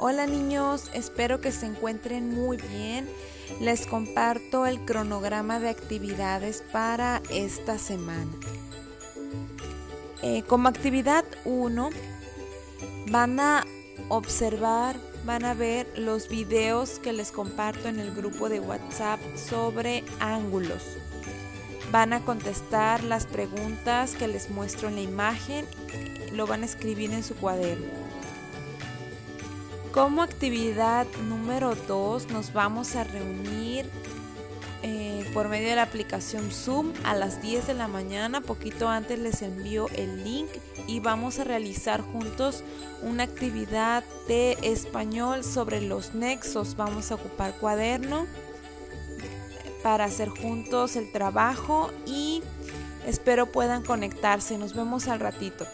Hola niños, espero que se encuentren muy bien. Les comparto el cronograma de actividades para esta semana. Eh, como actividad 1, van a observar, van a ver los videos que les comparto en el grupo de WhatsApp sobre ángulos. Van a contestar las preguntas que les muestro en la imagen, lo van a escribir en su cuaderno. Como actividad número 2 nos vamos a reunir eh, por medio de la aplicación Zoom a las 10 de la mañana. Poquito antes les envío el link y vamos a realizar juntos una actividad de español sobre los nexos. Vamos a ocupar cuaderno para hacer juntos el trabajo y espero puedan conectarse. Nos vemos al ratito.